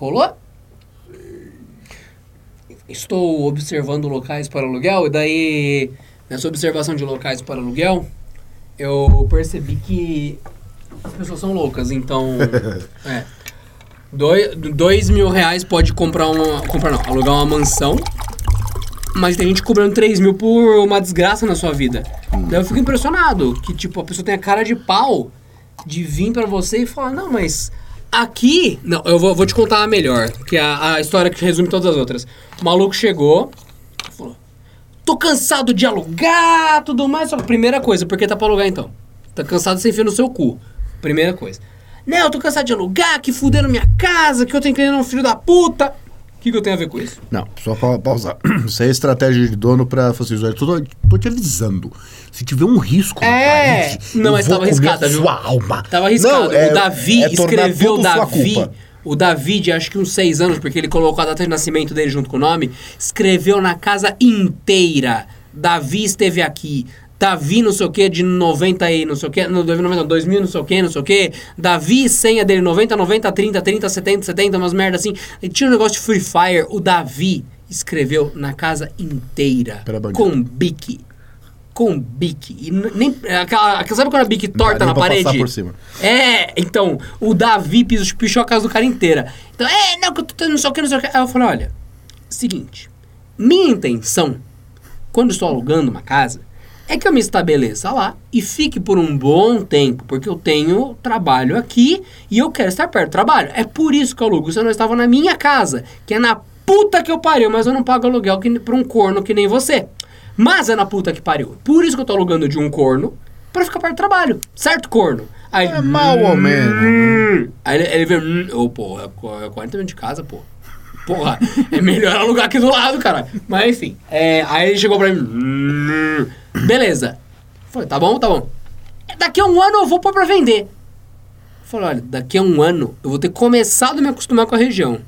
Rolou? Estou observando locais para aluguel e daí, nessa observação de locais para aluguel, eu percebi que as pessoas são loucas, então. é. Dois, dois mil reais pode comprar uma. Comprar não, alugar uma mansão. Mas tem gente cobrando 3 mil por uma desgraça na sua vida. Daí eu fico impressionado que, tipo, a pessoa tem a cara de pau de vir pra você e falar, não, mas aqui. Não, eu vou, vou te contar a melhor, que é a, a história que resume todas as outras. O maluco chegou, falou: tô cansado de alugar, tudo mais. Só primeira coisa, por que tá pra alugar então? Tá cansado de ser no seu cu. Primeira coisa. Não, eu tô cansado de alugar, que fuderam minha casa, que eu tenho que ir um filho da puta. O que, que eu tenho a ver com isso? Não, só pra pausar. Isso é estratégia de dono pra fazer assim, tô, tô te avisando. Se tiver um risco É. parede, Não, mas vou tava comer arriscada, a viu? sua alma. Tava arriscado. Não, é- o Davi é escreveu Davi. O Davi, de acho que uns seis anos, porque ele colocou a data de nascimento dele junto com o nome, escreveu na casa inteira. Davi esteve aqui. Davi não sei o que, de 90 e não sei o que, não, 90, 2000 não sei o que, não sei o que. Davi, senha dele, 90, 90, 30, 30, 70, 70, umas merda assim. E tinha um negócio de Free Fire. O Davi escreveu na casa inteira. Com bique. Com bique. E nem, aquela, sabe quando a bique torta na pra passar parede? por cima. É, então, o Davi piso- pichou a casa do cara inteira. Então, é, não, que eu tô tendo não sei o que, não sei o que. Aí eu falei, olha, seguinte, minha intenção, quando estou alugando uma casa, é que eu me estabeleça lá e fique por um bom tempo, porque eu tenho trabalho aqui e eu quero estar perto do trabalho. É por isso que eu alugo. Se eu não estava na minha casa, que é na puta que eu pariu, mas eu não pago aluguel que, pra um corno que nem você. Mas é na puta que pariu. Por isso que eu tô alugando de um corno pra ficar perto do trabalho. Certo, corno? Aí, É mal ou menos. Hum. Aí ele, ele vê, hum, ô, porra, é 40 minutos de casa, pô. Porra, é melhor alugar aqui do lado, cara. Mas enfim. É, aí ele chegou pra mim. hum, beleza. Falei, tá bom, tá bom. Daqui a um ano eu vou pôr pra vender. Falei, olha, daqui a um ano eu vou ter começado a me acostumar com a região.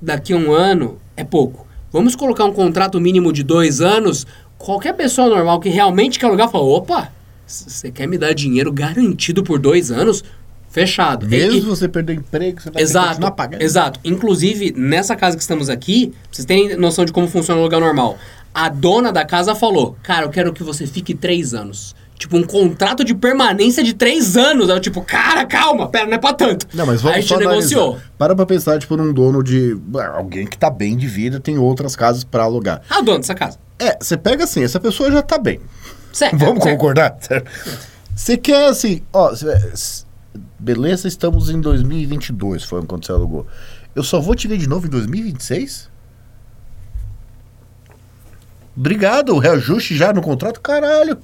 Daqui a um ano é pouco. Vamos colocar um contrato mínimo de dois anos. Qualquer pessoa normal que realmente quer alugar fala: opa, você quer me dar dinheiro garantido por dois anos? Fechado. Mesmo E- você perder emprego, você vai ter que Exato, continuar pagando. exato. Inclusive, nessa casa que estamos aqui, vocês terem noção de como funciona o lugar normal. A dona da casa falou, cara, eu quero que você fique três anos. Tipo, um contrato de permanência de três anos. Aí eu, tipo, cara, calma, pera, não é pra tanto. Não, mas vamos Aí a gente analisar. negociou. Para pra pensar, tipo, num dono de... ah, Alguém que tá bem de vida, tem outras casas pra alugar. Ah, o dono dessa casa. É, você pega assim, essa pessoa já tá bem. Certo. Vamos certo. concordar? Você quer assim, ó, beleza, estamos em 2022, foi quando você alugou. Eu só vou te ver de novo em 2026? Obrigado, o reajuste já no contrato, caralho.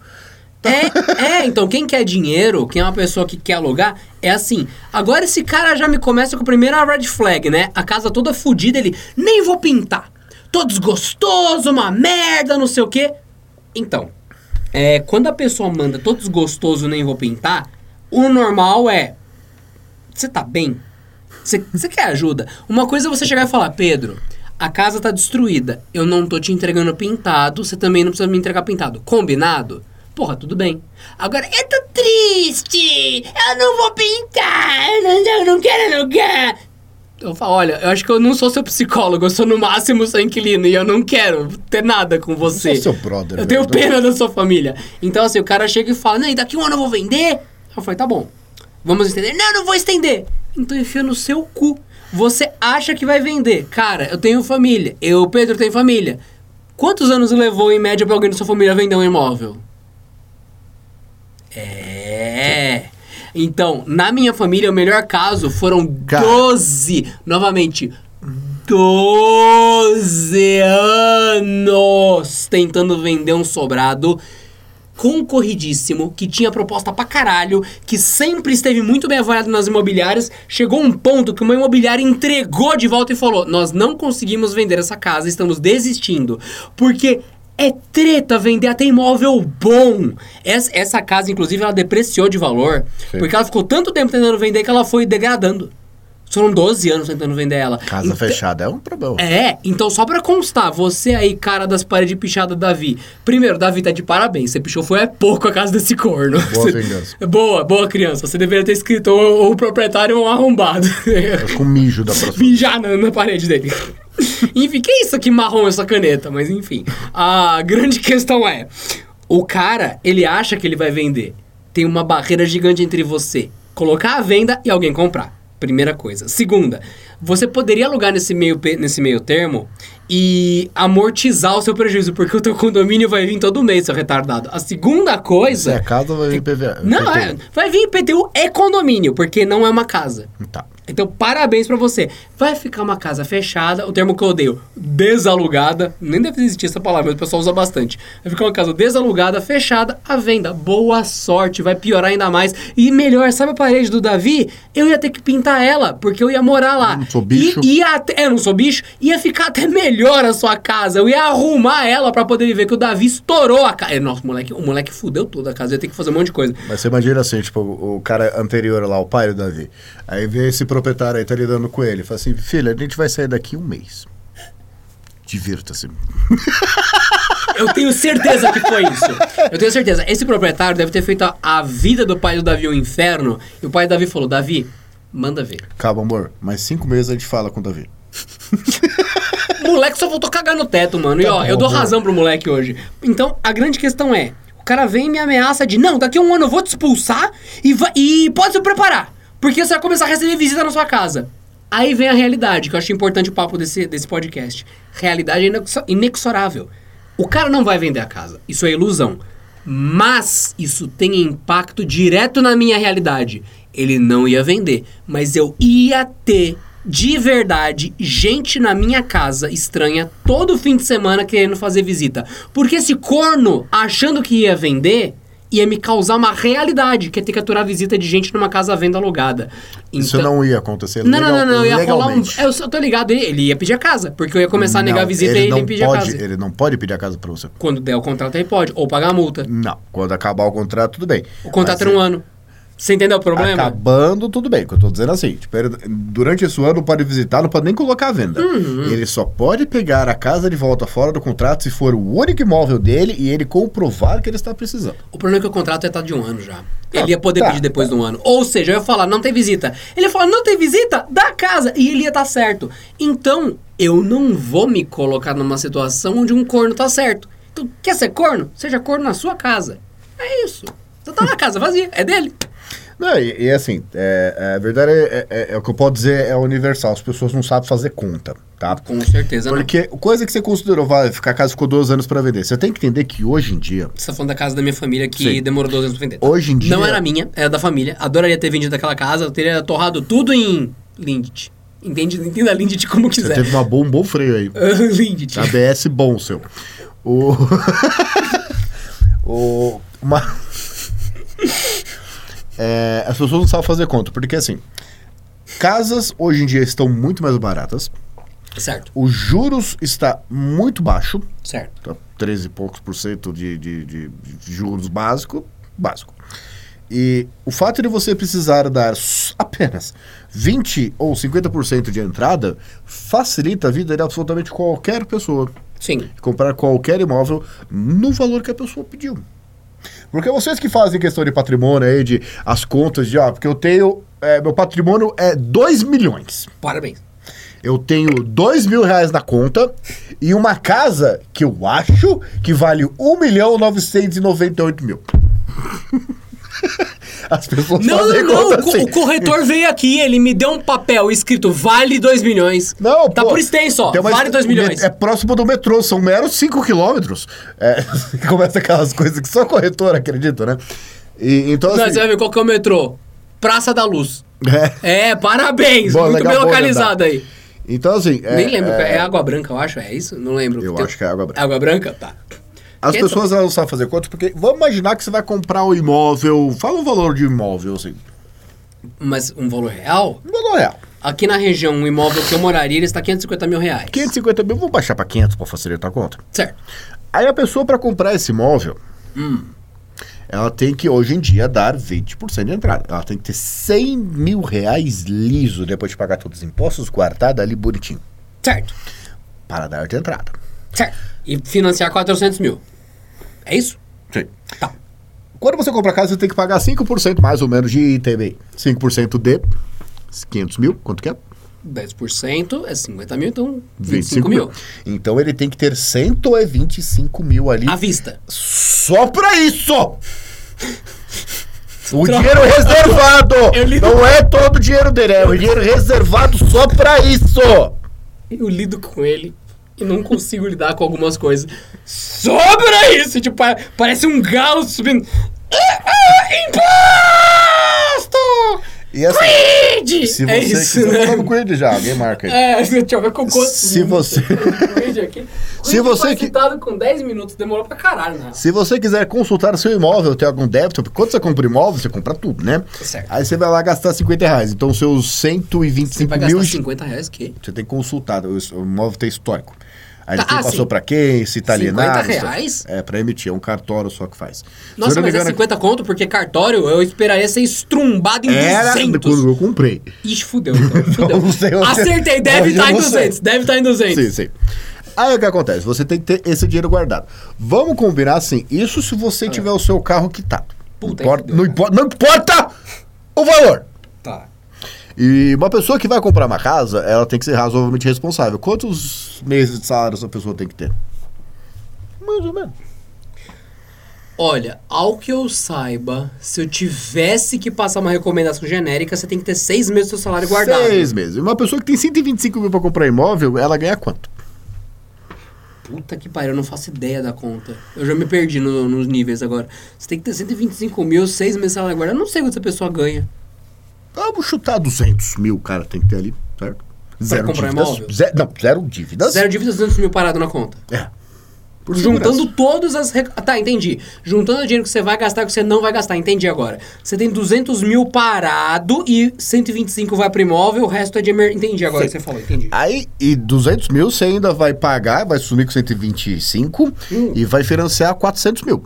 É, é, então quem quer dinheiro, quem é uma pessoa que quer alugar, é assim. Agora esse cara já me começa com a primeira red flag, né? A casa toda fodida, ele nem vou pintar. Tô desgostoso, uma merda, não sei o quê. Então, é, quando a pessoa manda tô desgostoso, nem vou pintar, o normal é. Você tá bem? Você quer ajuda? Uma coisa é você chegar e falar, Pedro, a casa tá destruída. Eu não tô te entregando pintado, você também não precisa me entregar pintado. Combinado? Porra, tudo bem. Agora, eu tô triste! Eu não vou pintar! Eu não, eu não quero alugar! Eu falo, olha, eu acho que eu não sou seu psicólogo, eu sou no máximo seu inquilino e eu não quero ter nada com você. sou seu brother, Eu tenho velho. pena da sua família. Então, assim, o cara chega e fala, não, e daqui um ano eu vou vender? Eu falei, tá bom. Vamos estender? Não, não vou estender. Então enfia no seu cu. Você acha que vai vender. Cara, eu tenho família. Eu, Pedro, tenho família. Quantos anos levou, em média, pra alguém da sua família vender um imóvel? É. Então, na minha família, o melhor caso foram Cara. 12, novamente, 12 anos tentando vender um sobrado concorridíssimo, que tinha proposta pra caralho, que sempre esteve muito bem avaliado nas imobiliárias. Chegou um ponto que uma imobiliária entregou de volta e falou: Nós não conseguimos vender essa casa, estamos desistindo. Porque é treta vender até imóvel bom. Essa, essa casa, inclusive, ela depreciou de valor, Sim. porque ela ficou tanto tempo tentando vender que ela foi degradando. Foram 12 anos tentando vender ela. Casa Então- fechada é um problema. É, então só pra constar, você aí, cara das paredes pichadas, Davi. Primeiro, Davi tá de parabéns. Você pichou foi é pouco a casa desse corno. Boa vingança. Boa, boa criança. Você deveria ter escrito o, o proprietário é um arrombado. É com mijo da próxima. Mijar na, na parede dele. enfim, que isso aqui marrom essa caneta? Mas enfim, a grande questão é: o cara, ele acha que ele vai vender. Tem uma barreira gigante entre você colocar à venda e alguém comprar. Primeira coisa. Segunda, você poderia alugar nesse meio, nesse meio termo e amortizar o seu prejuízo, porque o teu condomínio vai vir todo mês, seu retardado. A segunda Se coisa. é casa, vai vir PVA. Não, é, vai vir IPTU é condomínio, porque não é uma casa. Tá. Então, parabéns pra você. Vai ficar uma casa fechada, o termo que eu odeio, desalugada. Nem deve existir essa palavra, mas o pessoal usa bastante. Vai ficar uma casa desalugada, fechada, à venda. Boa sorte, vai piorar ainda mais. E melhor, sabe a parede do Davi? Eu ia ter que pintar ela, porque eu ia morar lá. Eu não sou bicho. E, ia até, é, eu não sou bicho. Ia ficar até melhor a sua casa. Eu ia arrumar ela pra poder viver, que o Davi estourou a casa. Nossa, o moleque, o moleque fudeu toda a casa. Eu ia ter que fazer um monte de coisa. Mas você imagina assim, tipo, o o cara anterior lá, o pai do Davi. Aí vê esse proprietário aí, tá lidando com ele. Fala assim, filho, a gente vai sair daqui um mês. Divirta-se. Eu tenho certeza que foi isso. Eu tenho certeza. Esse proprietário deve ter feito a, a vida do pai do Davi um inferno. E o pai do Davi falou: Davi, manda ver. Calma, amor. Mais cinco meses a gente fala com o Davi. O moleque só voltou cagar no teto, mano. e Tá ó, bom, eu dou amor. razão pro moleque hoje. Então, a grande questão é: o cara vem e me ameaça de: não, daqui a um ano eu vou te expulsar e, e pode se preparar. Porque você vai começar a receber visita na sua casa. Aí vem a realidade, que eu acho importante o papo desse, desse podcast. Realidade é inexo- inexorável. O cara não vai vender a casa. Isso é ilusão. Mas isso tem impacto direto na minha realidade. Ele não ia vender, mas eu ia ter de verdade gente na minha casa estranha todo fim de semana querendo fazer visita. Porque esse corno, achando que ia vender, ia me causar uma realidade, que é ter que aturar visita de gente numa casa à venda alugada. Isso Então- não ia acontecer não, não, não, não, ia rolar um. legalmente. Eu tô ligado, ele, ele ia pedir a casa, porque eu ia começar a negar Não, a visita e ele ele ia pedir pode, a casa. Ele não pode pedir a casa pra você. Quando der o contrato, ele pode, ou pagar a multa. Não. Quando acabar o contrato, tudo bem. O contrato Mas era um ano. Você entendeu o problema? Acabando, tudo bem. O que eu tô dizendo é assim, tipo, durante esse ano não pode visitar, não pode nem colocar à venda. Uhum. Ele só pode pegar a casa de volta fora do contrato se for o único imóvel dele e ele comprovar que ele está precisando. O problema é que o contrato ia estar de um ano já. Ele ia poder tá, pedir depois de um ano. Ou seja, eu ia falar, não tem visita. Ele ia falar, não tem visita? Da casa. E ele ia estar certo. Então, eu não vou me colocar numa situação onde um corno tá certo. Então, quer ser corno? Seja corno na sua casa. É isso. Você tá na casa vazia, é dele. Não, e, e assim, é, é, a verdade é, é- é o que eu posso dizer é universal. As pessoas não sabem fazer conta, tá? Com certeza não. Porque coisa que você considerou, vai ficar a casa ficou 12 anos pra vender. Você tem que entender que hoje em dia, Você tá falando da casa da minha família que Sim. demorou 12 anos pra vender. tá? Hoje em dia- Não era minha, era da família. Adoraria ter vendido aquela casa, eu teria torrado tudo em Lindt. Entende? Entenda Lindt como você quiser. teve uma bom, um bom freio aí. Lindt. ABS bom seu. O. o. Uma. É, as pessoas não sabem fazer conta, porque assim. Casas hoje em dia estão muito mais baratas. Certo, Os juros está muito baixo. certo. Tá 13 e poucos por cento de, de, de- juros básico. Básico. E o fato de você precisar dar apenas 20 ou 50% de entrada facilita a vida de absolutamente qualquer pessoa Sim. comprar qualquer imóvel no valor que a pessoa pediu. Porque vocês que fazem questão de patrimônio aí, de as contas de, ah, porque eu tenho, é, meu patrimônio é 2 milhões. Parabéns. Eu tenho 2 mil reais na conta e uma casa que eu acho que vale 1 milhão 998 mil. As pessoas Não, fazem não, não. assim. o corretor veio aqui, ele me deu um papel escrito vale 2 milhões. Não, Tá pô, por extenso, ó. Vale 2 milhões. É próximo do metrô, são meros 5 quilômetros. É, começa aquelas coisas que só corretor acredita, né? E, então, Não, assim, você vai ver qual que é o metrô. Praça da Luz. é, É, parabéns. Boa, muito legal, bem localizado aí. então, assim... é- Nem lembro. É, é, Água Branca, eu acho. É isso? Não lembro. Eu Tem- acho que é Água Branca. Água Branca? Tá. As Que- pessoas elas não sabem fazer conta, porque vamos imaginar que você vai comprar um imóvel... Fala o valor de imóvel, assim. Mas um valor real? Um valor real. Aqui na região, um imóvel que eu moraria, ele está 550 mil reais. 550 mil, vamos baixar para 500 para facilitar a conta. Certo. Aí a pessoa, para comprar esse imóvel, Hum. ela tem que, hoje em dia, dar 20% de entrada. Ela tem que ter 100 mil reais liso depois de pagar todos os impostos, guardado ali bonitinho, Certo. para dar de entrada. Certo. E financiar 400 mil. É isso? Sim. Tá. Quando você compra casa, você tem que pagar 5% mais ou menos de ITBI. 5% de 500 mil, quanto que é? 10% é 50 mil, então 25 25, mil. mil. Então ele tem que ter 125 mil ali À vista. só pra isso! O dinheiro reservado! Não é todo o dinheiro dele, é o dinheiro reservado só pra isso! Eu lido com ele e não consigo lidar com algumas coisas. Sobra isso! Tipo, pa- parece um galo subindo. Ah, ah, imposto! E assim, Creed! se você é isso, quiser, né? ele já, alguém marca aí. É, deixa eu ver com quanto. Se você- Creed aqui. Se Creed você que- citado com 10 minutos, demorou pra caralho, né? Se você quiser consultar seu imóvel, ter algum débito, porque quando você compra imóvel, você compra tudo, né? Certo. Aí você vai lá gastar 50 reais. Então, seus Você 125 vai mil. gastar 50 reais que? Você tem que consultar, o, o imóvel tem histórico. Aí Tá, tem ah, passou pra quem, se tá 50 alienado. se- reais? É, pra emitir, é um cartório só que faz. Nossa, mas é engano, 50 conto, porque cartório eu esperaria ser estrumbado em Era 200. quando eu comprei. Ixi, fudeu, então. Fudeu. Não sei Acertei, deve estar em não sei. 200. Deve estar em 200. Sim, sim. Aí o que acontece? Você tem que ter esse dinheiro guardado. Vamos combinar assim, isso se você tiver o seu carro quitado. Ah. Puta, não, importa, não, importa, não importa o valor. Tá. E uma pessoa que vai comprar uma casa, ela tem que ser razoavelmente responsável. Quantos meses de salário essa pessoa tem que ter? Mais ou menos. Olha, ao que eu saiba, se eu tivesse que passar uma recomendação genérica, você tem que ter seis meses do seu salário guardado. Seis meses. Uma pessoa que tem 125 mil pra comprar imóvel, ela ganha quanto? Puta que pariu, eu não faço ideia da conta. Eu já me perdi no- nos níveis agora. Você tem que ter 125 mil, seis meses de salário guardado. Eu não sei quanto essa pessoa ganha. Vamos chutar 200 mil, o cara tem que ter ali, certo? Zero dívidas. imóvel? Ze- não, zero dívidas. Zero dívidas, 200 mil parado na conta. É. Por Juntando segurança. todas as. rec- Tá, entendi. Juntando o dinheiro que você vai gastar e que você não vai gastar. Entendi agora. Você tem 200 mil parado e 125 vai pro imóvel, o resto é de emer... Entendi agora o que você falou, entendi. Aí, e 200 mil você ainda vai pagar, vai sumir com 125 Hum. e vai financiar 400 mil.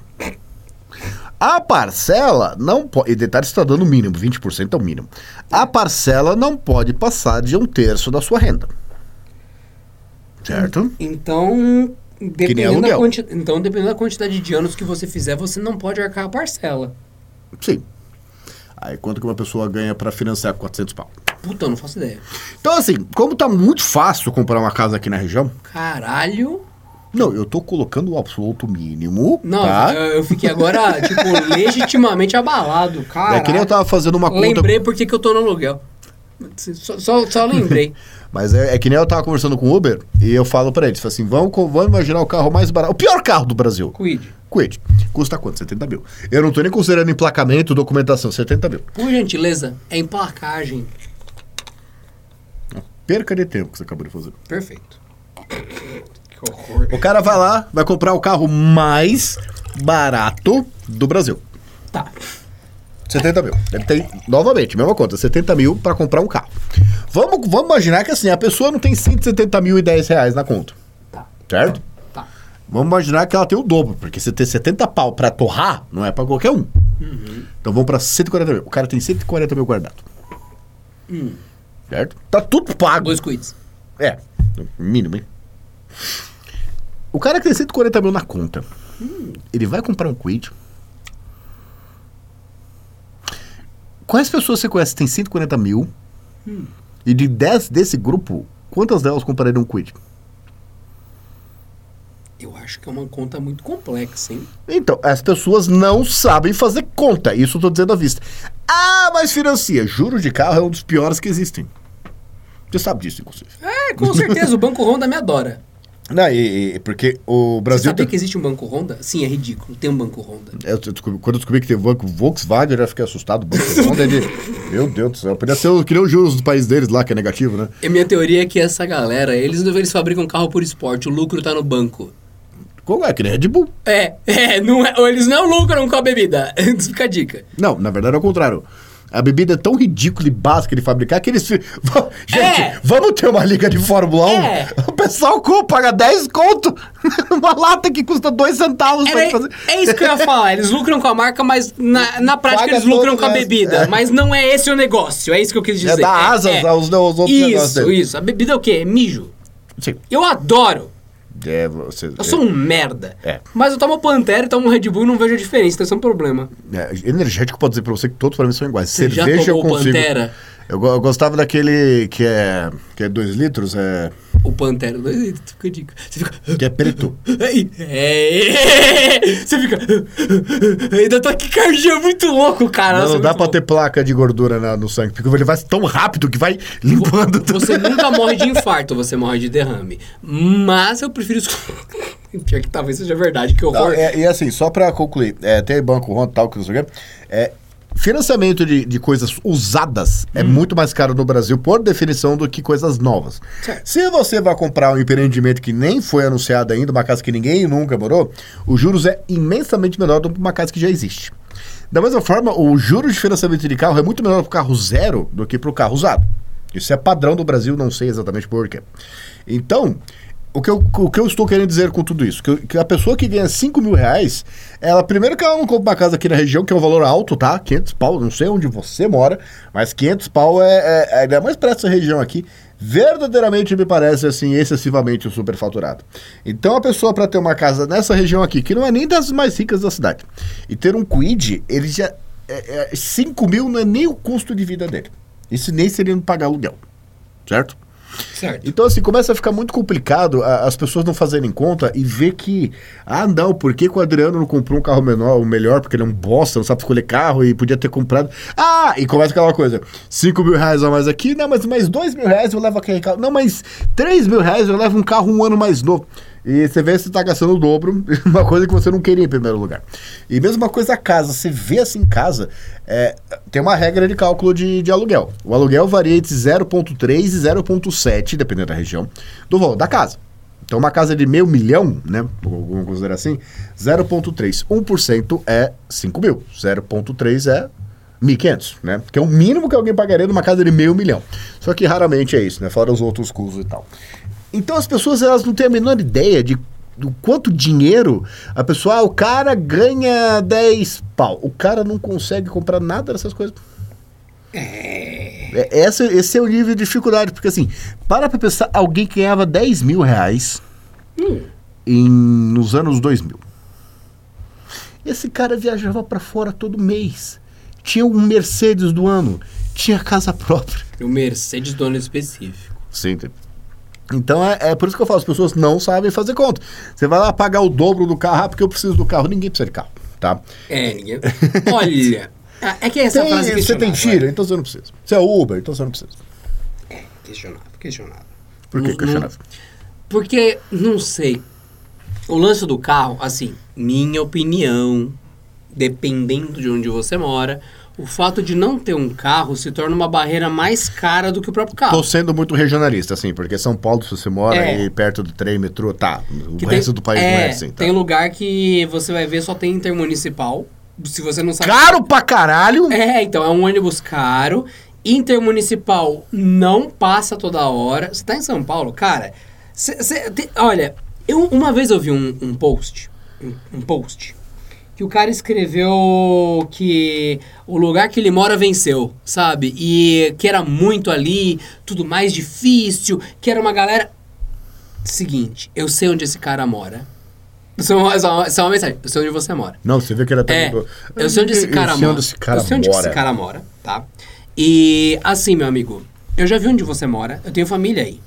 A parcela não pode. E detalhe, você está dando o mínimo, 20% é o mínimo. A parcela não pode passar de um terço da sua renda. Certo? Então, dependendo da, quanti... então, dependendo da quantidade de anos que você fizer, você não pode arcar a parcela. Sim. Aí quanto que uma pessoa ganha para financiar 400 pau? Puta, eu não faço ideia. Então, assim, como tá muito fácil comprar uma casa aqui na região, Caralho. Não, eu tô colocando o absoluto mínimo. Não, tá? eu, eu fiquei agora, tipo, legitimamente abalado. Cara. É que nem eu tava fazendo uma conta. Lembrei porque que eu tô no aluguel. Só, só, só lembrei. Mas é, é que nem eu tava conversando com o Uber e eu falo pra eles, assim, vamos, vamos imaginar o carro mais barato, o pior carro do Brasil, Quid. Quid. Custa quanto? 70 mil. Eu não tô nem considerando emplacamento, documentação, 70 mil. Por gentileza, é emplacagem. Perca de tempo que você acabou de fazer. Perfeito. Horror. O cara vai lá, vai comprar o carro mais barato do Brasil. Tá. 70 mil. Ele tem, novamente, mesma conta, 70 mil pra comprar um carro. Vamos, vamos imaginar que assim, a pessoa não tem 170 mil e 10 reais na conta. Tá. Certo? Tá. Vamos imaginar que ela tem o dobro, porque você ter 70 pau pra torrar não é pra qualquer um. Então vamos pra 140 mil. O cara tem 140 mil guardado. Certo? Tá tudo pago. Dois quids. É, mínimo, hein? O cara que tem 140 mil na conta, ele vai comprar um quid. Quais pessoas você conhece que tem 140 mil? E de 10 desse grupo, quantas delas comprariam um quid? Eu acho que é uma conta muito complexa, hein? Então, as pessoas não sabem fazer conta. Isso eu tô dizendo à vista. Ah, mas financia. Juros de carro é um dos piores que existem. Você sabe disso, inclusive. É, com certeza, o Banco Honda me adora. Não, e, e- porque o Você Brasil. sabia tem- que existe um Banco Honda? Sim, é ridículo. Tem um Banco Honda. Eu descobri- quando eu descobri que tem banco Volkswagen, eu já fiquei assustado. Banco Honda é de... Meu Deus do céu. Podia ser o- que nem os juros do país deles lá, que é negativo, né? E minha teoria é que essa galera, eles, eles fabricam carro por esporte, o lucro tá no banco. Como é? Que nem Red Bull. É, é, não é, ou eles não lucram com a bebida. Fica a dica. Não, na verdade é o contrário. A bebida é tão ridícula e básica de fabricar que eles. Gente, É. vamos ter uma liga de Fórmula 1? É. O pessoal paga 10 conto numa lata que custa 2 centavos pra Era- fazer. é isso que eu ia falar. Eles lucram com a marca, mas na, na prática Paga eles lucram com a bebida. É. Mas não é esse o negócio. É isso que eu quis dizer. É dar asas aos, aos outros negócios Isso, isso. A bebida é o quê? É mijo. Sim. Eu adoro. É, você, Eu sou um merda. É. Mas eu tomo Pantera e tomo Red Bull e não vejo a diferença. Então isso é um problema. é, energético pode dizer pra você que todos pra mim são iguais. Você já Cerveja eu tomou consigo. Pantera? Eu, eu gostava daquele que é que é 2 litros, é, O Pantera. Fica a dica. Você fica... que é preto. É, você fica. Ainda tá aqui cardio muito louco, cara. Não, não dá pra louco. ter placa de gordura na- no sangue, porque ele vai tão rápido que vai limpando tudo. Você nunca morre de infarto, você morre de derrame. Mas eu prefiro. Pior que talvez seja verdade, que Não, horror. é- e assim, só pra concluir, é, tem banco Ron tal, que não sei o quê, é, financiamento de, de coisas usadas é muito mais caro no Brasil, por definição, do que coisas novas. Certo. Se você vai comprar um empreendimento que nem foi anunciado ainda, uma casa que ninguém nunca morou, os juros é imensamente menor do que uma casa que já existe. Da mesma forma, o juros de financiamento de carro é muito menor para o carro zero do que para o carro usado. Isso é padrão do Brasil, não sei exatamente por quê. Então, o que, eu, o que eu estou querendo dizer com tudo isso? Que, que a pessoa que ganha 5 mil reais, ela, primeiro que ela não compra uma casa aqui na região, que é um valor alto, tá? 500 pau, não sei onde você mora, mas 500 pau é, é, é ainda mais para essa região aqui, verdadeiramente me parece, assim, excessivamente superfaturado. Então, a pessoa para ter uma casa nessa região aqui, que não é nem das mais ricas da cidade, e ter um quid, ele já... É, é, 5 mil não é nem o custo de vida dele. Isso nem seria pagar aluguel, certo? Certo. Então, assim, começa a ficar muito complicado a- as pessoas não fazerem conta e ver que, ah, não, por que, o Adriano não comprou um carro menor, o melhor, porque ele é um bosta, não sabe escolher carro e podia ter comprado. Ah, e começa aquela coisa: 5 mil reais a mais aqui, não, mas mais 2 mil reais eu levo aquele carro. Não, mas 3 mil reais eu levo um carro um ano mais novo. E você vê se você tá gastando o dobro, uma coisa que você não queria em primeiro lugar. E mesma coisa a casa, você vê assim em casa, é, tem uma regra de cálculo de, de aluguel. O aluguel varia entre 0,3 e 0,7, dependendo da região, do valor da casa. Então, uma casa de meio milhão, né? Vamos considerar assim, 0,3. 1% é 5 mil. 0,3 é 1.500, né? Que é o mínimo que alguém pagaria numa casa de meio milhão. Só que raramente é isso, né? Fora os outros custos e tal. Então, as pessoas elas não têm a menor ideia de do quanto dinheiro a pessoa, ah, o cara ganha 10 pau. O cara não consegue comprar nada dessas coisas. É, essa, esse é o nível de dificuldade, porque assim, para pra pensar, alguém que ganhava 10 mil reais em, nos anos 2000. Esse cara viajava para fora todo mês. Tinha um Mercedes do ano. Tinha casa própria. O Mercedes dono específico. Sim. Então é, é por isso que eu falo, as pessoas não sabem fazer conta. Você vai lá pagar o dobro do carro, ah, porque eu preciso do carro. Ninguém precisa de carro, tá? É, ninguém. Olha. ah, É que essa Tem- frase é você tem tiro, então você não precisa. Você é Uber, então você não precisa. É, questionável, questionável. Por que Não- questionável? Porque, não sei. O lance do carro, assim, minha opinião, dependendo de onde você mora, o fato de não ter um carro se torna uma barreira mais cara do que o próprio carro. Tô sendo muito regionalista, assim, porque São Paulo, se você mora É. aí perto do trem, metrô, tá. O Que resto do país não é assim, tá? Tem lugar que você vai ver só tem intermunicipal. Se você não sabe. Caro pra caralho! É, então é um ônibus caro. Intermunicipal não passa toda hora. Você tá em São Paulo, cara. cê- cê tem- olha, eu uma vez eu vi um, um post, um, um post, que o cara escreveu que o lugar que ele mora venceu, sabe? E que era muito ali, tudo mais difícil, que era uma galera. Seguinte, eu sei onde esse cara mora. Isso é uma, isso é uma- é uma mensagem. Eu sei onde você mora. Não, você vê que ele até É, mudou. eu sei onde esse cara eu mora. onde esse cara eu sei onde mora. esse cara mora, tá? E assim, meu amigo, eu já vi onde você mora, eu tenho família aí.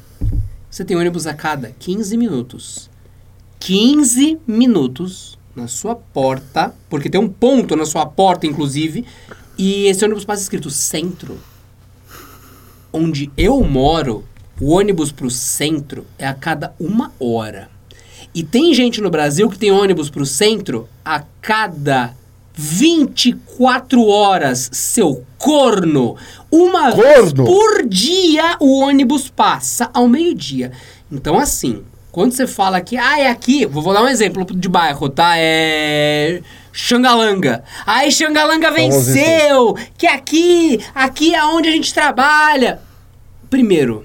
Você tem ônibus a cada 15 minutos. 15 minutos na sua porta, porque tem um ponto na sua porta, inclusive, e esse ônibus passa escrito centro. Onde eu moro, o ônibus pro centro é a cada uma hora. E tem gente no Brasil que tem ônibus pro centro a cada 24 horas, seu corno. Uma vez Corno? por dia o ônibus passa ao meio-dia. Então, assim, Quando você fala que, ah, é aqui, vou, dar um exemplo de bairro, tá? É. Xangalanga. Aí Xangalanga venceu! Que aqui, aqui é onde a gente trabalha. Primeiro,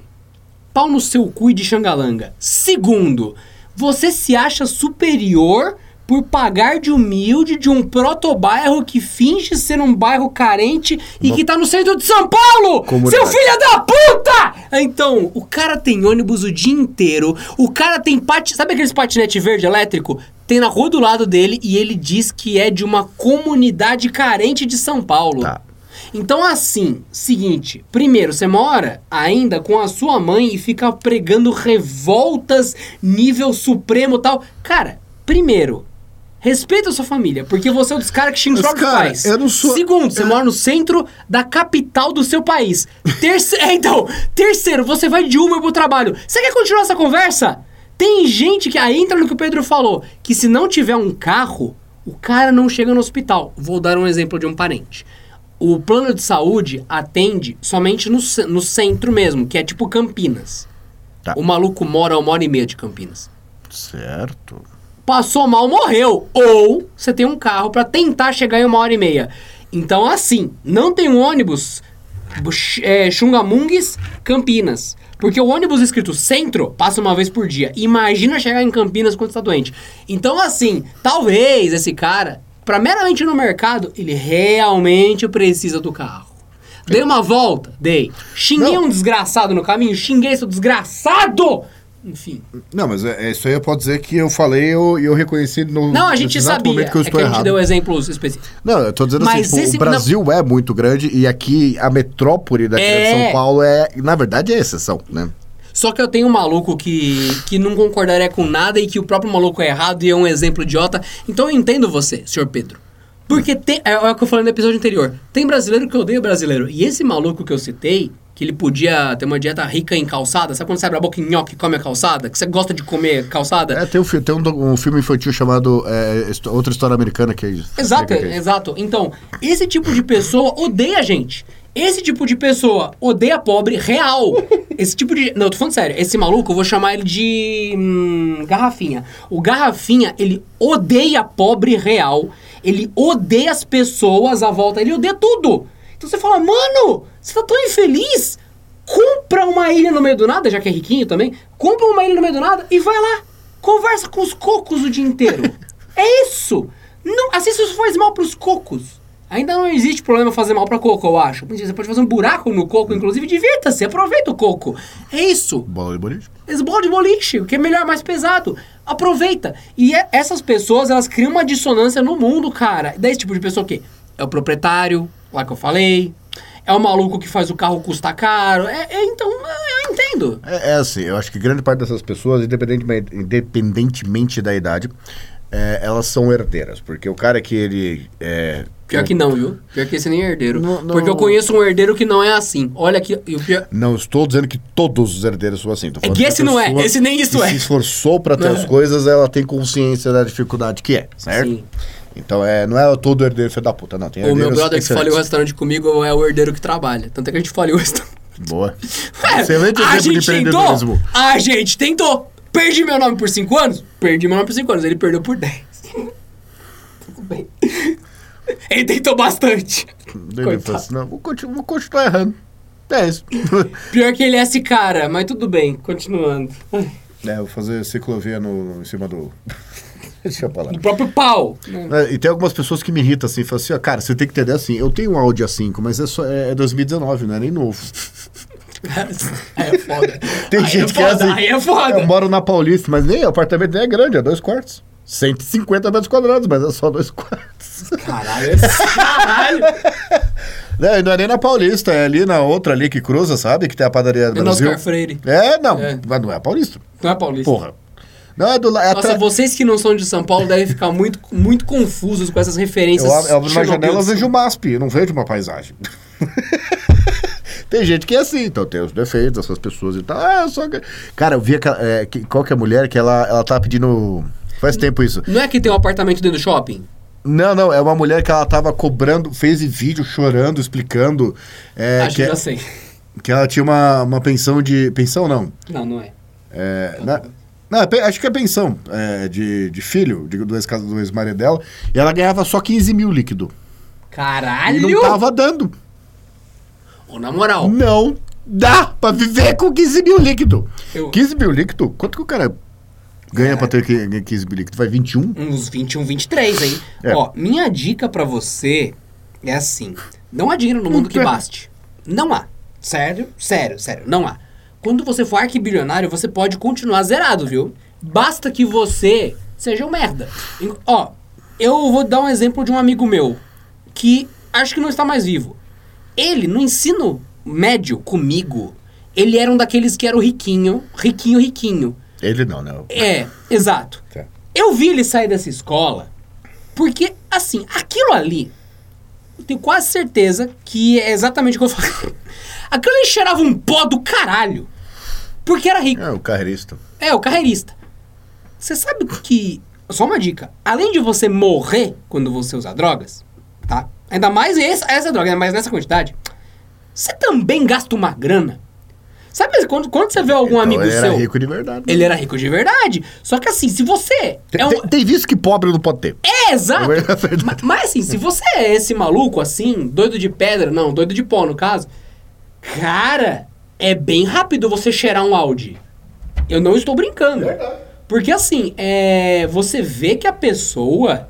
pau no seu cu de Xangalanga. Segundo, você se acha superior por pagar de humilde de um protobairro que finge ser um bairro carente e Uma- que tá no centro de São Paulo! Comunidade. Seu filho da puta! Então, o cara tem ônibus o dia inteiro, o cara tem pati... Sabe aqueles patinete verde elétrico? Tem na rua do lado dele e ele diz que é de uma comunidade carente de São Paulo. Tá. Então, assim, seguinte, primeiro, você mora ainda com a sua mãe e fica pregando revoltas nível supremo e tal. Cara, primeiro, respeita a sua família, porque você é um dos caras que xinga os próprios cara, pais. eu não sou- Segundo, você eu- mora no centro da capital do seu país. Terceiro, é, então, terceiro, você vai de Uber pro trabalho. Você quer continuar essa conversa? Tem gente que aí entra no que o Pedro falou, que se não tiver um carro, o cara não chega no hospital. Vou dar um exemplo de um parente. O plano de saúde atende somente no, no centro mesmo, que é tipo Campinas. Tá. O maluco mora a uma hora e meia de Campinas. Certo. Passou mal, morreu. Ou você tem um carro pra tentar chegar em uma hora e meia. Então, assim, não tem um ônibus é, Xungamungues, Campinas. Porque o ônibus escrito centro passa uma vez por dia. Imagina chegar em Campinas quando está doente. Então, assim, talvez esse cara, pra meramente ir no mercado, ele realmente precisa do carro. Dei uma volta? Dei. Xinguei Não. um desgraçado no caminho? Xinguei seu desgraçado! Enfim. Não, mas é, é isso aí eu posso dizer que eu falei e eu, eu reconheci no Não, a gente sabia. momento que eu é estou que a gente errado. deu exemplos específicos. Não, eu tô dizendo Mas assim, tipo, esse- o Brasil é muito grande e aqui a metrópole daqui É. de São Paulo é, na verdade, é exceção, né? Só que eu tenho um maluco que, que não concordaria com nada e que o próprio maluco é errado e é um exemplo idiota. Então eu entendo você, senhor Pedro. Porque tem, é, é o que eu falei no episódio anterior. Tem brasileiro que odeia brasileiro. E esse maluco que eu citei, que ele podia ter uma dieta rica em calçada, sabe quando você abre a boca em nhoque e come a calçada? Que você gosta de comer calçada? É, tem um, tem um, um filme infantil chamado é, Outra História Americana que é isso. Exato, é exato. Então, esse tipo de pessoa odeia a gente. Esse tipo de pessoa odeia pobre real. Esse tipo de. Não, eu tô falando sério. Esse maluco, eu vou chamar ele de. hum, Garrafinha. O Garrafinha, ele odeia pobre real. Ele odeia as pessoas à volta. Ele odeia tudo. Então você fala, mano, você tá tão infeliz? Compra uma ilha no meio do nada, já que é riquinho também. Compra uma ilha no meio do nada e vai lá. Conversa com os cocos o dia inteiro. é isso. Não, assim isso faz mal pros cocos. Ainda não existe problema fazer mal pra coco, eu acho. Você pode fazer um buraco no coco, inclusive, divirta-se, aproveita o coco. É isso. Bola de boliche? Esse bola de boliche, o que é melhor, mais pesado. Aproveita. E é- essas pessoas, elas criam uma dissonância no mundo, cara. Daí esse tipo de pessoa o quê? É o proprietário, lá que eu falei. É o maluco que faz o carro custar caro. É, é, então, eu entendo. É, é assim, eu acho que grande parte dessas pessoas, independentemente, independentemente da idade, é, elas são herdeiras. Porque o cara que ele. É, Pior que não, viu? Pior que esse nem é herdeiro. Não- não- Porque eu conheço um herdeiro que não é assim. Olha aqui, e o pior... Não estou dizendo que todos os herdeiros são assim. falando que esse não é, esse nem isso é. se esforçou para ter as coisas, ela tem consciência da dificuldade que é, certo? Sim. Então é, não é todo herdeiro filho da puta, não. Tem O meu brother que faliu o restaurante comigo é o herdeiro que trabalha. Tanto é que a gente faliu o restaurante. Boa. É, Excelente a exemplo de gente tentou. A gente tentou. Perdi meu nome por 5 anos? Perdi meu nome por 5 anos. Ele perdeu por 10. Tudo bem. Ele tentou bastante. Ele falou assim, não, vou continuar, vou continuar errando. É isso. Pior que ele é esse cara, mas tudo bem. Continuando. é, vou fazer ciclovia no, em cima do... Deixa eu falar. O próprio pau. É, E tem algumas pessoas que me irritam assim, falam assim, ó, cara, você tem que entender assim, eu tenho um Audi A5, mas é, só, é 2019, não é nem novo. Aí é foda. Tem aí gente é que é foda, assim. Aí é foda. Eu moro na Paulista, mas nem o apartamento nem é grande, é dois quartos. 150 metros quadrados, mas é só dois quartos. Caralho, é- caralho. Não, e não é nem na Paulista, é ali na outra ali que cruza, sabe? Que tem a padaria do É no Brasil. Oscar Freire. É, não, É. mas não é a Paulista. Não é paulista. Porra. Não, é do lado. É Nossa, atrás- vocês que não são de São Paulo devem ficar muito, muito confusos com essas referências. Eu, ab- eu abro uma janela, eu Chernobyl. vejo o MASP, eu não vejo uma paisagem. tem gente que é assim, então tem os defeitos dessas pessoas e tal. Ah, só que... Cara, eu vi aquela, é, que, qual que é a mulher que ela, ela tá pedindo. Faz tempo isso. Não é que tem um apartamento dentro do shopping? Não, não, é uma mulher que ela tava cobrando, fez vídeo chorando, explicando é, Acho que, que já sei. que ela tinha uma, uma pensão de. Pensão não. Não, não é. É, na- Não, é pe- acho que é pensão é, de, de filho, de, do ex-marido dela. E ela ganhava só 15 mil líquido. E Caralho! não tava dando. Ô, na moral, Não dá pra viver com 15 mil líquido. Eu- 15 mil líquido? Quanto que o cara ganha pra ter que- 15 mil líquido? Vai 21? uns 21, 23, hein? É. Ó, minha dica pra você é assim: não há dinheiro no mundo que É. baste. Não há. Sério, sério, sério, não há. Quando você for arquibilionário, você pode continuar zerado, viu? Basta que você seja um merda. Ó, eu vou dar um exemplo de um amigo meu que acho que não está mais vivo. Ele, no ensino médio comigo, ele era um daqueles que era o riquinho, riquinho, riquinho. Ele não, né? É, exato. Tá. Eu vi ele sair dessa escola porque, assim, aquilo ali, eu tenho quase certeza que é exatamente o que eu falei. Aquilo ali cheirava um pó do caralho. Porque era rico. É, o carreirista. É, o carreirista. Você sabe que. Só uma dica. Além de você morrer quando você usar drogas, tá? Ainda mais essa, essa droga, ainda mais nessa quantidade. Você também gasta uma grana. Sabe quando, quando você vê algum Então, amigo ele seu. era rico de verdade. Ele era rico de verdade. Só que assim, se você. Tem, é um, tem, tem visto que pobre não pode ter. é, exato. É verdade. Ma- Mas assim, se você é esse maluco assim, doido de pedra, não, doido de pó no caso, cara, é bem rápido você cheirar um Audi. Eu não estou brincando. Porque assim, é, você vê que a pessoa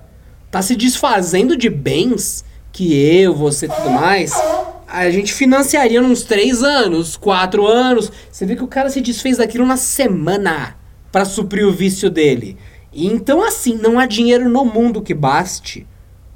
tá se desfazendo de bens que eu, você e tudo mais. A gente financiaria uns três anos, quatro anos. Você vê que o cara se desfez daquilo na semana pra suprir o vício dele. E Então, assim, não há dinheiro no mundo que baste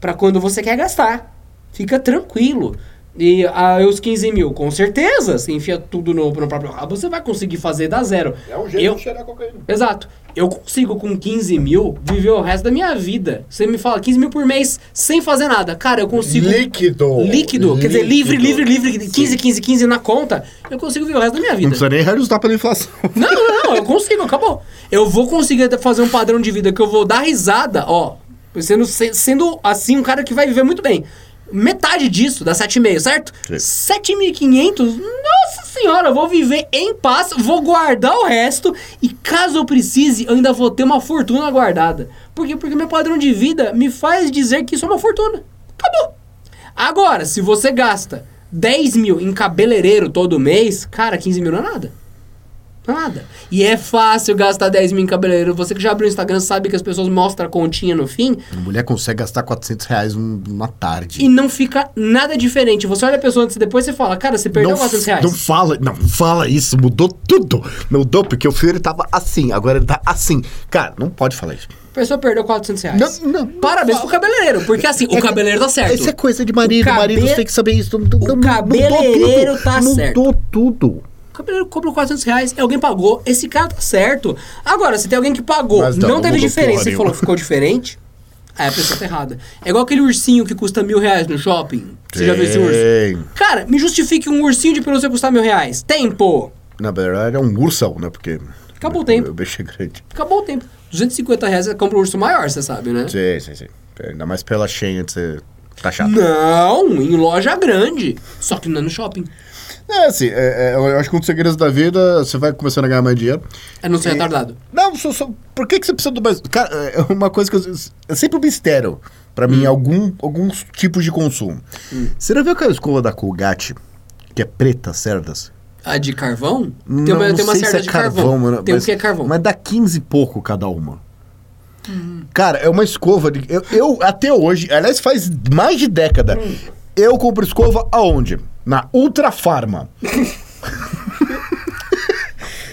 pra quando você quer gastar. Fica tranquilo. E ah, os 15 mil, com certeza, você enfia tudo no, no próprio rabo, você vai conseguir fazer da zero. Eu- cheirar cocaína. Exato. Eu consigo, com 15 mil, viver o resto da minha vida. Você me fala 15 mil por mês sem fazer nada. Cara, eu consigo. Líquido. Líquido. Quer dizer, livre, livre, Líquido. livre. 15, 15, 15 na conta. Eu consigo viver o resto da minha Não vida. precisa nem reajustar pela inflação. Não, não, não. Eu consigo, acabou. Eu vou conseguir fazer um padrão de vida que eu vou dar risada, ó. Sendo, se- sendo assim, um cara que vai viver muito bem. Metade disso dá 7,5, certo? Sim. 7.500? Nossa senhora, eu vou viver em paz, vou guardar o resto e caso eu precise, eu ainda vou ter uma fortuna guardada. Por quê? Porque meu padrão de vida me faz dizer que isso é uma fortuna. Acabou. Agora, se você gasta 10 mil em cabeleireiro todo mês, cara, 15 mil não é nada. Não é nada. E é fácil gastar 10 mil em cabeleireiro. Você que já abriu o Instagram sabe que as pessoas mostram a continha no fim A mulher consegue gastar 400 reais numa tarde. e não fica nada diferente. Você olha a pessoa antes e depois você fala, cara, você perdeu não, 400 reais. não fala, não fala isso, mudou tudo. Mudou porque o filho ele tava assim, agora ele tá assim. Cara, não pode falar isso. A pessoa perdeu 400 reais. Não, não, não Parabéns pro cabeleireiro, porque assim, o cabeleireiro tá certo. Isso é coisa de marido, O o marido cabe- tem que saber isso. Não- não- o mudou cabeleireiro tudo. tá certo. Mudou tudo. Cabeleireiro cobrou 400 reais, alguém pagou, esse cara tá certo. Agora, se tem alguém que pagou, Mas não, teve diferença e falou que ficou diferente, aí a pessoa tá errada. É igual aquele ursinho que custa mil reais no shopping. Você já viu esse urso? Tem. Cara, me justifique um ursinho de pelúcia custar mil reais. Tempo! Na verdade é um ursão, né? Porque. Acabou o tempo. O bicho é grande. Acabou o tempo. 250 reais você compra um urso maior, você sabe, né? Sim, sim, sim. Ainda mais pela Shein de ser taxado. Não, em loja grande. Só que não é no shopping. É, assim, é, é, eu acho que um dos segredos da vida, você vai começando a ganhar mais dinheiro. É não ser E- retardado. Não, só, só- por que, que você precisa do mais. Cara, é uma coisa que eu, é sempre um mistério pra mim, algum, alguns tipos de consumo. Você já viu aquela escova da Colgate, que é preta, cerdas? A de carvão? Não, tem uma, não tem uma sei certa se é de carvão. mano, tem mas, que é carvão. Mas dá 15 e pouco cada uma. Cara, é uma escova de. Eu, eu, até hoje, aliás, faz mais de década. Eu compro escova aonde? Na Ultra Farma.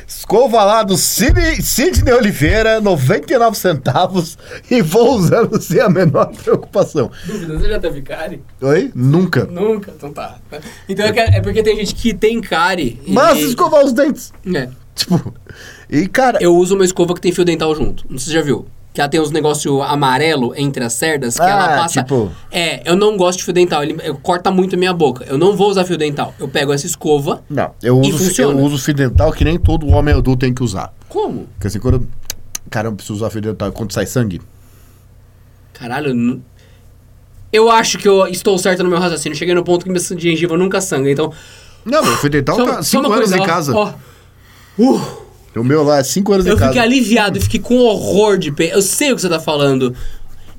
escova lá do Sidney, Sidney Oliveira, 99 centavos, e vou usando sem a menor preocupação. Dúvida, você já teve cárie? Oi? Nunca. Nunca, então tá. Então é, que- é porque tem gente que tem cárie. e- Mas escovar os dentes. É. Tipo. E, cara. Eu uso uma escova que tem fio dental junto. Não sei se você já viu. Que ela tem uns negócios amarelo entre as cerdas, que Ah, ela passa. tipo- É, eu não gosto de fio dental. Ele corta muito a minha boca. Eu não vou usar fio dental. Eu pego essa escova. Não, eu uso, eu uso fio dental que nem todo homem adulto tem que usar. Como? Porque assim, quando. eu- Cara, eu preciso usar fio dental quando sai sangue. Caralho, eu não- eu acho que eu estou certo no meu raciocínio. Cheguei no ponto que minha gengiva nunca sangra, então. Não, meu fio dental Só- tá só 5 uma anos coisa, em ó, casa. ó. Uh, O meu lá é 5 anos Eu em casa. fiquei aliviado, fiquei com horror de pe... Eu sei o que você tá falando.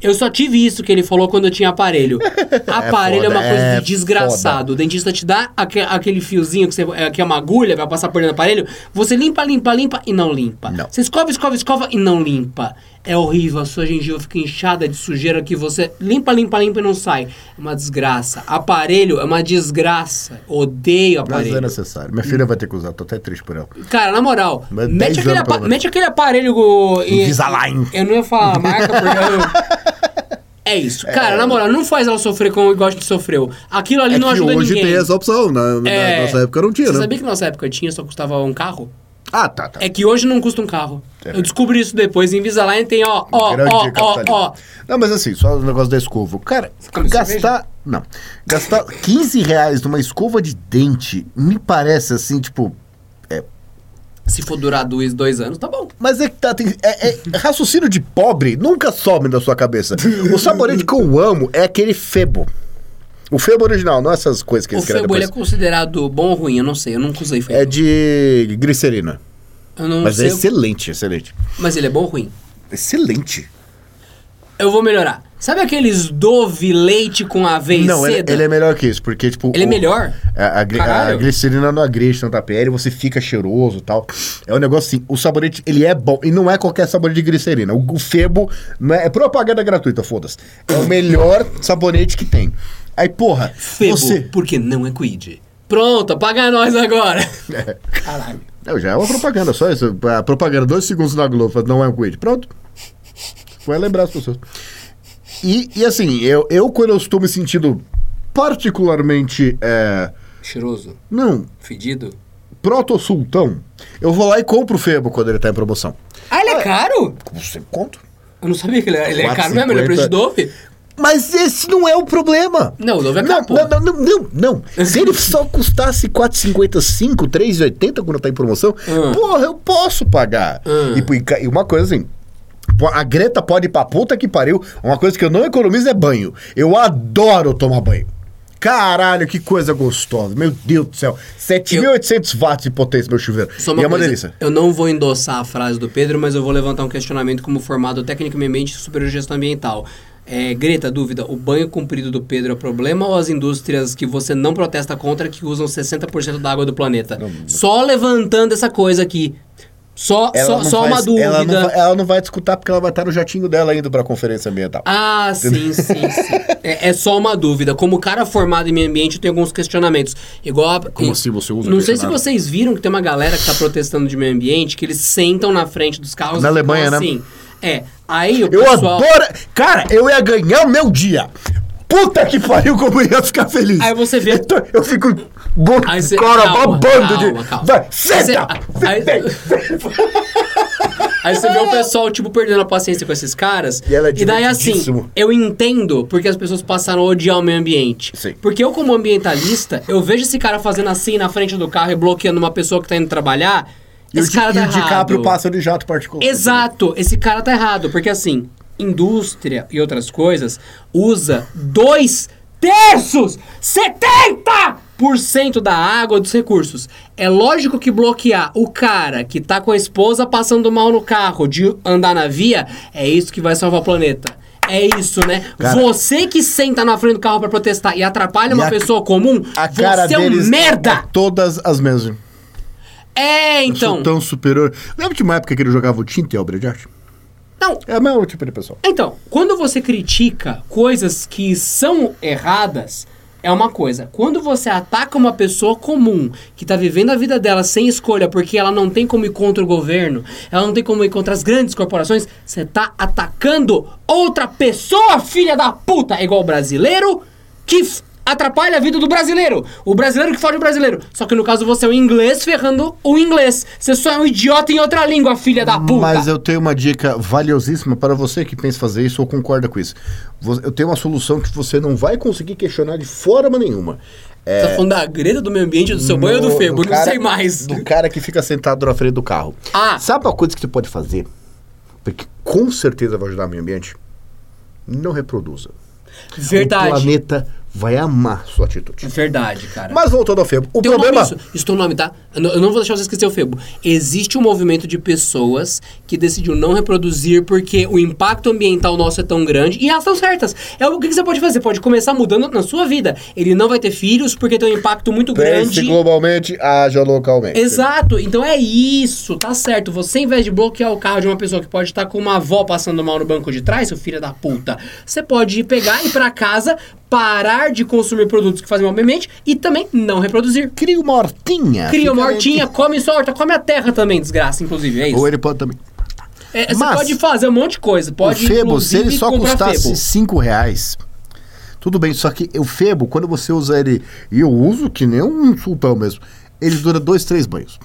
Eu só tive isso que ele falou quando eu tinha aparelho. Aparelho é, foda, uma coisa é de desgraçado. O dentista te dá aque- aquele fiozinho que, você, é, que é uma agulha pra passar por dentro do aparelho. Você limpa, limpa, limpa e não limpa. Não. Você escova, escova, escova e não limpa. É horrível, a sua gengiva fica inchada de sujeira que você limpa, limpa, limpa e não sai. É uma desgraça. Aparelho é uma desgraça. Odeio Mas aparelho. é necessário. Minha filha vai ter que usar, tô até triste por ela. Cara, na moral, Mas mete 10 aquele, apa- mete aquele aparelho. go- Invisalign. Eu não ia falar a marca porque eu. É isso. Cara, na moral, não faz ela sofrer como igual a gente sofreu. Aquilo ali É não ajuda hoje ninguém. tem essa opção. Na, na É. nossa época não tinha, Você né? sabia que na nossa época tinha, só custava um carro? Ah, tá, tá. É que hoje não custa um carro. É eu descobri isso depois. Em Invisalign tem, ó, ó, Grande ó, ó, ó. Não, mas assim, só o negócio da escova. Cara, gastar. Não. Gastar 15 reais numa escova de dente me parece assim, tipo. Se for durar dois, dois anos, tá bom. Mas é que tá. Tem, é, é- raciocínio de pobre nunca some da sua cabeça. O sabonete que eu amo é aquele Febo. O Febo original, não essas coisas que O eles querem Febo, ele é considerado bom ou ruim? Eu não sei, eu nunca usei Febo. É de glicerina. Eu não Mas é sei. o- excelente, excelente. Mas ele é bom ou ruim? Excelente. Eu vou melhorar. Sabe aqueles Dove leite com aveia Não, ele, ele é melhor que isso, porque, tipo. Ele é o- melhor? A, a, a Caralho. glicerina não agride tanta pele, você fica cheiroso e tal. É um negócio assim, o sabonete, ele é bom. E não é qualquer sabonete de glicerina. O, o Febo não é, é propaganda gratuita, foda-se. É o melhor sabonete que tem. Aí, porra, Febo, você... porque não é Quid. Pronto, paga nós agora. Caralho. Não, já é uma propaganda, só isso. A propaganda, dois segundos na Globo, não é um quid. Pronto. Vai lembrar as pessoas. E, e assim, eu, eu quando eu estou me sentindo particularmente, é, Cheiroso, não, fedido. proto-sultão, eu vou lá e compro o Febo quando ele tá em promoção. Ah, ele é caro? Com você conto. Eu não sabia que ele, ele é 4,50. caro mesmo, ele é preço de Dove? Mas esse não é o problema. Não, o Dove é caro, não, não, não, não, não. Se ele só custasse 4,55, 3,80 quando tá em promoção, Hum. porra, eu posso pagar. Hum. E, e uma coisa assim, a Greta pode ir pra puta que pariu. Uma coisa que eu não economizo é banho. Eu adoro tomar banho. Caralho, que coisa gostosa. Meu Deus do céu. 7.800 watts de potência meu chuveiro. Só e uma é uma coisa, delícia. Eu não vou endossar a frase do Pedro, mas eu vou levantar um questionamento como formado tecnicamente superior gestão ambiental. É, Greta, dúvida, o banho comprido do Pedro é problema ou as indústrias que você não protesta contra que usam 60% da água do planeta? Só levantando essa coisa aqui. Só, só, não só faz- uma dúvida. Ela não, vai, ela não vai discutir porque ela vai estar no jatinho dela indo pra conferência ambiental. Ah, sim, sim, sim. É, é só uma dúvida. Como cara formado em meio ambiente, eu tenho alguns questionamentos. Igual a, Como assim você usa Não sei se vocês viram que tem uma galera que tá protestando de meio ambiente, que eles sentam na frente dos carros Na e Alemanha, né? assim. É. Aí o Eu pessoal. adoro. Cara, eu ia ganhar o meu dia. Puta que pariu, como eu ia ficar feliz. Aí você vê- Eu, tô- eu fico. Bo... Aí você- cara, calma, babando calma, de. calma. Vai, Aí senta! você- aí- Aí você vê o pessoal, tipo, perdendo a paciência com esses caras. E ela é daí, assim, eu entendo porque as pessoas passaram a odiar o meio ambiente. Sim. Porque eu, como ambientalista, eu vejo esse cara fazendo assim na frente do carro e bloqueando uma pessoa que tá indo trabalhar. E o, Esse cara e tá o DiCaprio errado. passa de jato particular. Exato, esse cara tá errado, porque assim, indústria e outras coisas usa dois terços, 70% da água dos recursos. É lógico que bloquear o cara que tá com a esposa passando mal no carro de andar na via, é isso que vai salvar o planeta. É isso, né? Cara- você que senta na frente do carro pra protestar e atrapalha E uma a- pessoa comum, você é um merda! é todas as mesmas. É, Eu então. sou tão superior. Lembra de uma época que ele jogava o Tinta e obra de arte? Não, É o mesmo tipo de pessoa. Então, quando você critica coisas que são erradas, é uma coisa. Quando você ataca uma pessoa comum que tá vivendo a vida dela sem escolha porque ela não tem como ir contra o governo, ela não tem como ir contra as grandes corporações, você tá atacando outra pessoa, filha da puta, É igual o brasileiro que atrapalha a vida do brasileiro. O brasileiro que fode o brasileiro. Só que no caso você é o inglês ferrando o inglês. Você só é um idiota em outra língua, filha da puta. Mas eu tenho uma dica valiosíssima para você que pensa fazer isso ou concorda com isso. Eu tenho uma solução que você não vai conseguir questionar de forma nenhuma. É, Você tá falando da greta do meio ambiente, do seu banho ou do no- Febo? do Não cara- sei mais. Do cara que fica sentado na frente do carro. Ah. Sabe uma coisa que você pode fazer? Porque com certeza vai ajudar o meio ambiente? Não reproduza. O Verdade. planeta vai amar sua atitude. É verdade, cara. Mas voltando ao Febo, o Tem um problema... nome isso. Isso tem um nome, tá? Eu não, eu não vou deixar você esquecer o Febo. Existe um movimento de pessoas que decidiu não reproduzir porque o impacto ambiental nosso é tão grande e elas estão certas. É o que, que você pode fazer? Pode começar mudando na sua vida. Ele não vai ter filhos porque tem um impacto muito Pense grande. globalmente, haja localmente. Exato, então é isso, tá certo. Você, em vez de bloquear o carro de uma pessoa que pode estar com uma avó passando mal no banco de trás, seu filho da puta, você pode pegar e ir pra casa, parar de consumir produtos que fazem mal ao ambiente e também não reproduzir. Cria uma hortinha. Cria uma hortinha, come sua horta, come a terra também, desgraça, inclusive, é isso. Ou ele pode também. É, você Mas- pode fazer um monte de coisa, pode o Febo, se ele só custasse Febo. 5 reais, tudo bem. Só que o Febo, quando você usa ele, e eu uso que nem um sultão mesmo, ele dura dois, três banhos.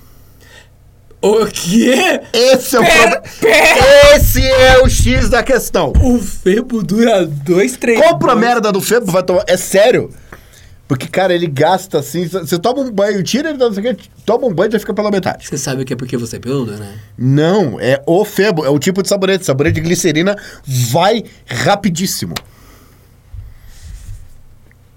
O quê? Esse é o Pera, problema. Esse é o X da questão. O Febo dura dois, três... Compra a dois- merda do Febo, vai tomar. É sério. Porque, cara, ele gasta assim. Você toma um banho, tira ele, não sei o toma um banho e já fica pela metade. Você sabe que é porque você é peludo, né? Não, é o Febo, é o tipo de sabonete. Sabonete de glicerina vai rapidíssimo.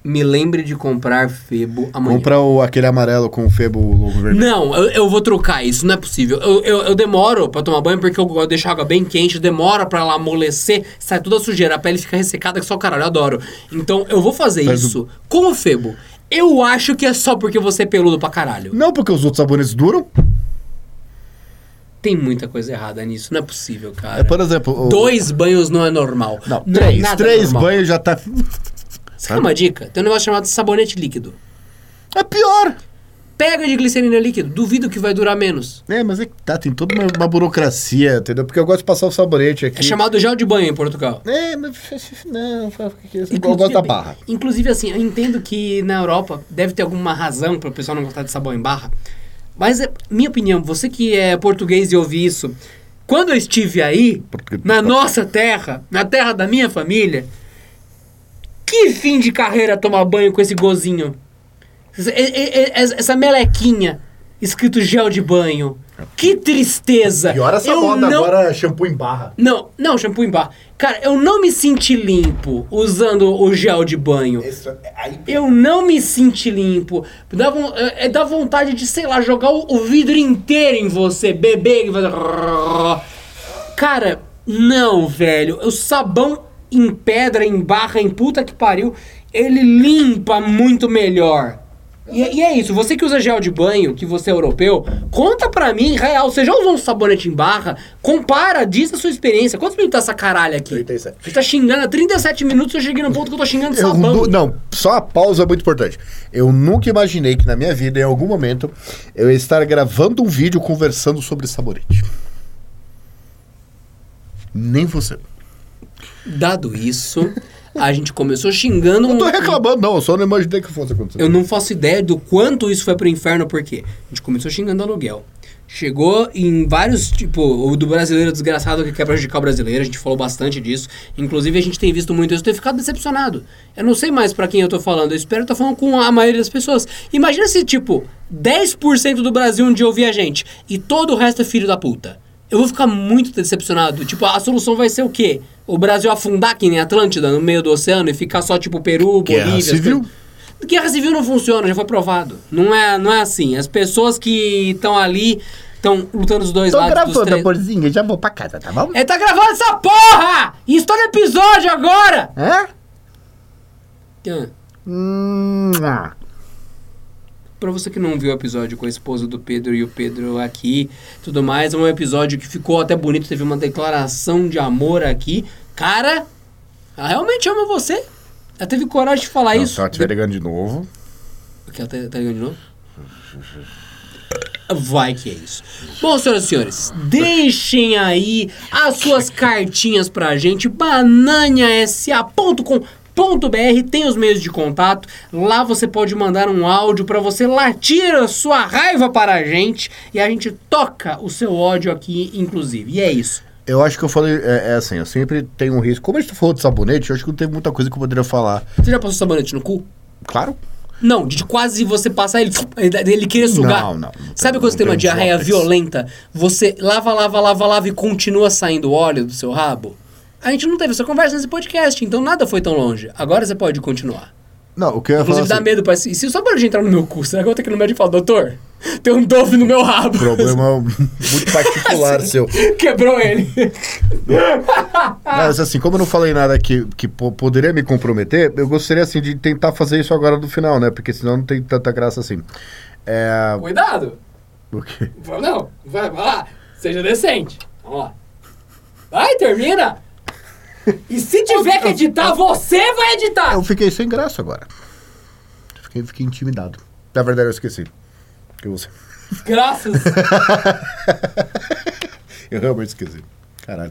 Me lembre de comprar Febo amanhã. Compra o, aquele amarelo com o Febo logo vermelho. Não, eu, eu vou trocar isso, não é possível. Eu, eu, eu demoro pra tomar banho porque eu gosto de deixar a água bem quente, demora pra ela amolecer, sai toda a sujeira, a pele fica ressecada que só o caralho, eu adoro. Então eu vou fazer Faz isso com o Febo. Eu acho que é só porque você é peludo pra caralho. Não, porque os outros sabonetes duram. Tem muita coisa errada nisso, não é possível, cara. É, por exemplo. o- Dois banhos não é normal. Não, é três. nada três normal. banhos já tá. Quer uma dica? Tem um negócio chamado sabonete líquido. É pior. Pega de glicerina líquido, duvido que vai durar menos. É, mas é que tá, tem toda uma, uma burocracia, entendeu? Porque eu gosto de passar o sabonete aqui. É chamado gel de banho em Portugal. É, mas. Não, eu gosto da barra. Inclusive, assim, eu entendo que na Europa deve ter alguma razão para o pessoal não gostar de sabão em barra. Mas, é, minha opinião, você que é português e ouve isso, quando eu estive aí, na nossa terra, na terra da minha família, que fim de carreira tomar banho com esse gozinho? Essa, essa melequinha escrito gel de banho. Que tristeza! Pior essa eu moda não... agora, shampoo em barra. Não, não, shampoo em barra. Cara, eu não me senti limpo usando o gel de banho. aí, Eu não me senti limpo. Dá, é, é, dá vontade de, sei lá, jogar o, o vidro inteiro em você, beber e fazer. Cara, não, velho. O sabão em pedra, em barra, em puta que pariu, ele limpa muito melhor. E, e é isso, você que usa gel de banho, que você é europeu, conta pra mim, real, você já usou um sabonete em barra? Compara, diz a sua experiência. Quantos minutos tá essa caralho aqui? 37. Você tá xingando há 37 minutos, eu cheguei no ponto que eu tô xingando Eu sabão. nu- não, só a pausa é muito importante. Eu nunca imaginei que na minha vida, em algum momento, eu ia estar gravando um vídeo conversando sobre sabonete. Nem você. Dado isso, a gente começou xingando Não tô um- reclamando, não. Eu só não imaginei que fosse acontecer. Eu não faço ideia do quanto isso foi pro inferno, porque a gente começou xingando aluguel. Chegou em vários, tipo, o do brasileiro desgraçado que quer prejudicar o brasileiro, a gente falou bastante disso. Inclusive, a gente tem visto muito isso, eu tenho ficado decepcionado. Eu não sei mais pra quem eu tô falando, eu espero estar falando com a maioria das pessoas. Imagina se, tipo, 10% do Brasil um dia ouvir a gente e todo o resto é filho da puta. Eu vou ficar muito decepcionado. Tipo, a solução vai ser o quê? O Brasil afundar que nem Atlântida no meio do oceano e ficar só, tipo, Peru, Guerra Bolívia... as civil? coisas- Guerra civil não funciona, já foi provado. Não é, não é assim. As pessoas que estão ali estão lutando dos dois Tô lados dos gravando, amorzinho. Já vou pra casa, tá bom? É, tá gravando essa porra! Isso tá no episódio agora! Hã? Ah, Hum, ah. Pra você que não viu o episódio com a esposa do Pedro e o Pedro aqui, tudo mais, é um episódio que ficou até bonito, teve uma declaração de amor aqui. Cara, ela realmente ama você. Ela teve coragem de falar Não, isso. se ela estiver ligando de novo. Porque ela tá, tá ligando de novo? Vai que é isso. Bom, senhoras e senhores, deixem aí as suas cartinhas pra gente. bananhasa.com.br tem os meios de contato. Lá você pode mandar um áudio pra você latir a sua raiva para a gente. E a gente toca o seu ódio aqui, inclusive. E é isso. Eu acho que eu falei, é, é assim, eu sempre tenho um risco. Como a gente falou de sabonete, eu acho que não teve muita coisa que eu poderia falar. Você já passou sabonete no cu? Claro. Não, de quase você passar ele, ele querer sugar. Não, não, não Sabe quando você tem uma diarreia violenta? Você lava, lava, lava, lava e continua saindo óleo do seu rabo? A gente não teve essa conversa nesse podcast, então nada foi tão longe. Agora você pode continuar. Não, o que eu ia falar Inclusive dá assim, medo, parece. E se só para de entrar no meu cu, será que eu vou ter que ir no médico e falar, doutor, tem um Dove no meu rabo? problema muito particular seu. Quebrou ele. Mas assim, como eu não falei nada que, que po- poderia me comprometer, eu gostaria assim de tentar fazer isso agora no final, né? Porque senão não tem tanta graça assim. É. Cuidado. O quê? Não, vai, vai lá. Seja decente. Vamos lá. Vai, termina. E se tiver que editar, você vai editar. Eu fiquei sem graça agora. Fiquei, fiquei intimidado. Na verdade, eu esqueci. Que você... Graças. Eu realmente esqueci. Caralho.